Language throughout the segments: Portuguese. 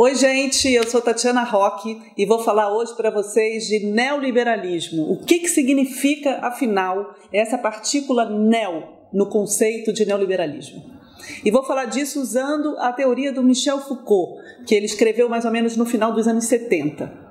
Oi, gente, eu sou Tatiana Roque e vou falar hoje para vocês de neoliberalismo. O que, que significa, afinal, essa partícula neo no conceito de neoliberalismo? E vou falar disso usando a teoria do Michel Foucault, que ele escreveu mais ou menos no final dos anos 70.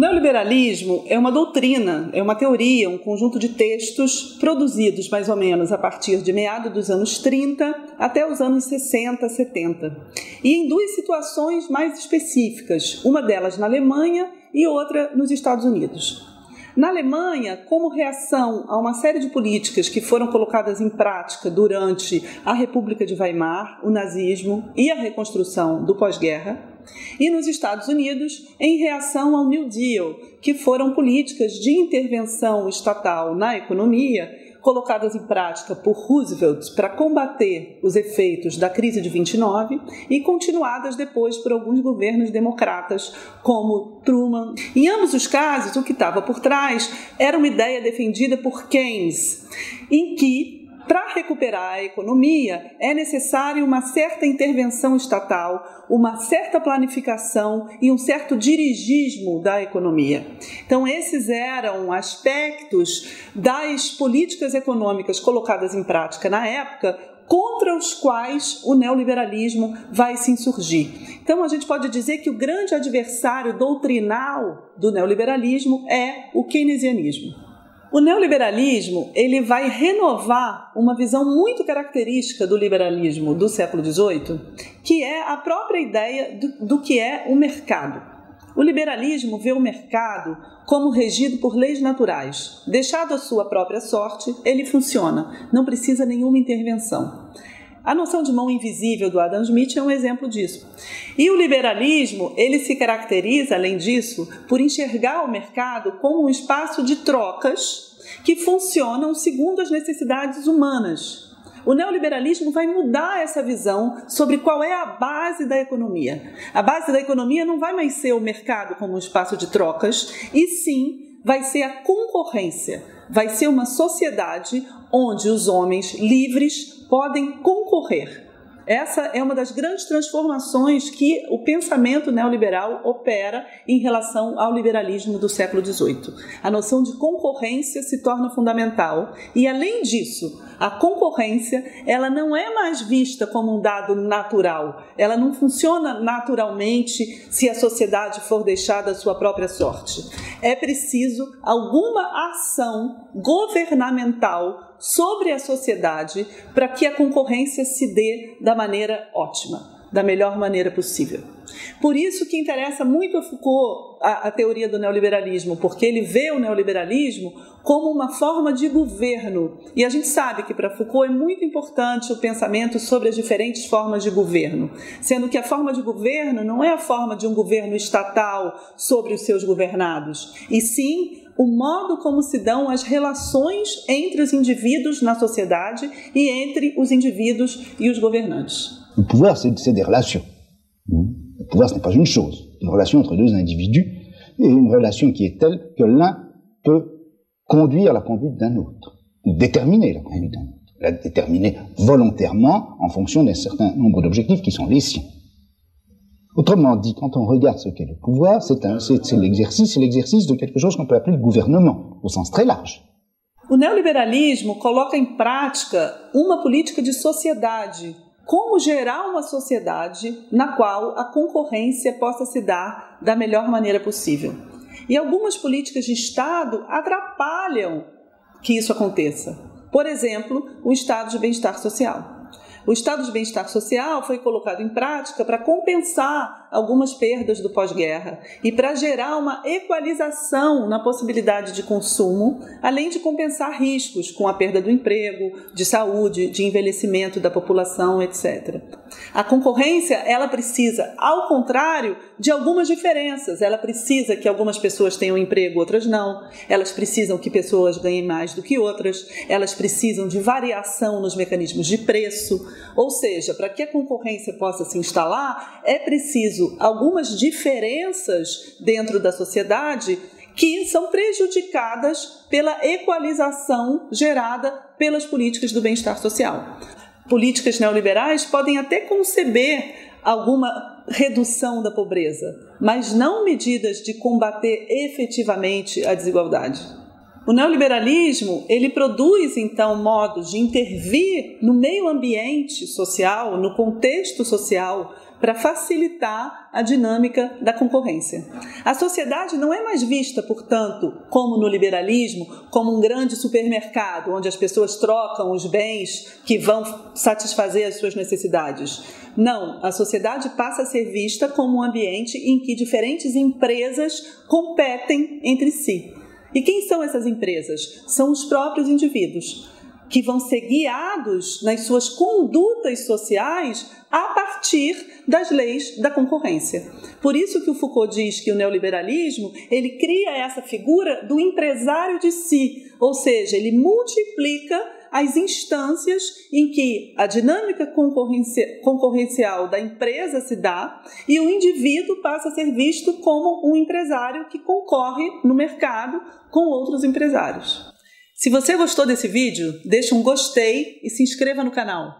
Neoliberalismo é uma doutrina, é uma teoria, um conjunto de textos produzidos mais ou menos a partir de meados dos anos 30 até os anos 60, 70. E em duas situações mais específicas, uma delas na Alemanha e outra nos Estados Unidos. Na Alemanha, como reação a uma série de políticas que foram colocadas em prática durante a República de Weimar, o nazismo e a reconstrução do pós-guerra, e nos Estados Unidos, em reação ao New Deal, que foram políticas de intervenção estatal na economia colocadas em prática por Roosevelt para combater os efeitos da crise de 29 e continuadas depois por alguns governos democratas, como Truman. Em ambos os casos, o que estava por trás era uma ideia defendida por Keynes, em que para recuperar a economia, é necessário uma certa intervenção estatal, uma certa planificação e um certo dirigismo da economia. Então, esses eram aspectos das políticas econômicas colocadas em prática na época contra os quais o neoliberalismo vai se insurgir. Então, a gente pode dizer que o grande adversário doutrinal do neoliberalismo é o keynesianismo. O neoliberalismo ele vai renovar uma visão muito característica do liberalismo do século XVIII, que é a própria ideia do, do que é o mercado. O liberalismo vê o mercado como regido por leis naturais. Deixado a sua própria sorte, ele funciona, não precisa nenhuma intervenção. A noção de mão invisível do Adam Smith é um exemplo disso. E o liberalismo, ele se caracteriza, além disso, por enxergar o mercado como um espaço de trocas que funcionam segundo as necessidades humanas. O neoliberalismo vai mudar essa visão sobre qual é a base da economia. A base da economia não vai mais ser o mercado como um espaço de trocas, e sim vai ser a concorrência. Vai ser uma sociedade onde os homens livres podem concorrer. Essa é uma das grandes transformações que o pensamento neoliberal opera em relação ao liberalismo do século XVIII. A noção de concorrência se torna fundamental e, além disso, a concorrência ela não é mais vista como um dado natural. Ela não funciona naturalmente se a sociedade for deixada à sua própria sorte. É preciso alguma ação governamental sobre a sociedade para que a concorrência se dê da maneira ótima, da melhor maneira possível. Por isso que interessa muito a Foucault a, a, teoria do neoliberalismo, porque ele vê o neoliberalismo como uma forma de governo. E a gente sabe que para Foucault é muito importante o pensamento sobre as diferentes formas de governo, sendo que a forma de governo não é a forma de um governo estatal sobre os seus governados, e sim o modo como se dão as relações entre os indivíduos na sociedade e entre os indivíduos e os governantes. O pouvoir, c'est des relations. Le pouvoir, ce n'est pas une chose. Une relation entre deux individus et une relation qui est telle que l'un peut conduire la conduite d'un autre, déterminer la conduite d'un autre, la déterminer volontairement en fonction d'un certain nombre d'objectifs qui sont les siens. Autrement dit, quand on regarde ce qu'est le pouvoir, c'est l'exercice, l'exercice de quelque chose qu'on peut appeler le gouvernement, au sens très large. O neoliberalismo coloca em prática uma política de sociedade. Como gerar uma sociedade na qual a concorrência possa se dar da melhor maneira possível. E algumas políticas de Estado atrapalham que isso aconteça. Por exemplo, o estado de bem-estar social. O estado de bem-estar social foi colocado em prática para compensar algumas perdas do pós-guerra e para gerar uma equalização na possibilidade de consumo, além de compensar riscos com a perda do emprego, de saúde, de envelhecimento da população, etc. A concorrência, ela precisa, ao contrário, de algumas diferenças. Ela precisa que algumas pessoas tenham emprego, outras não. Elas precisam que pessoas ganhem mais do que outras. Elas precisam de variação nos mecanismos de preço. Ou seja, para que a concorrência possa se instalar, é preciso algumas diferenças dentro da sociedade que são prejudicadas pela equalização gerada pelas políticas do bem-estar social. políticas neoliberais podem até conceber alguma redução da pobreza, mas não medidas de combater efetivamente a desigualdade. O neoliberalismo, ele produz então modos de intervir no meio ambiente social, no contexto social, para facilitar a dinâmica da concorrência. A sociedade não é mais vista, portanto, como no liberalismo, como um grande supermercado onde as pessoas trocam os bens que vão satisfazer as suas necessidades. Não, a sociedade passa a ser vista como um ambiente em que diferentes empresas competem entre si. E quem são essas empresas? São os próprios indivíduos que vão ser guiados nas suas condutas sociais a partir das leis da concorrência. Por isso que o Foucault diz que o neoliberalismo, ele cria essa figura do empresário de si, ou seja, ele multiplica as instâncias em que a dinâmica concorrencial da empresa se dá e o indivíduo passa a ser visto como um empresário que concorre no mercado com outros empresários. Se você gostou desse vídeo, deixe um gostei e se inscreva no canal.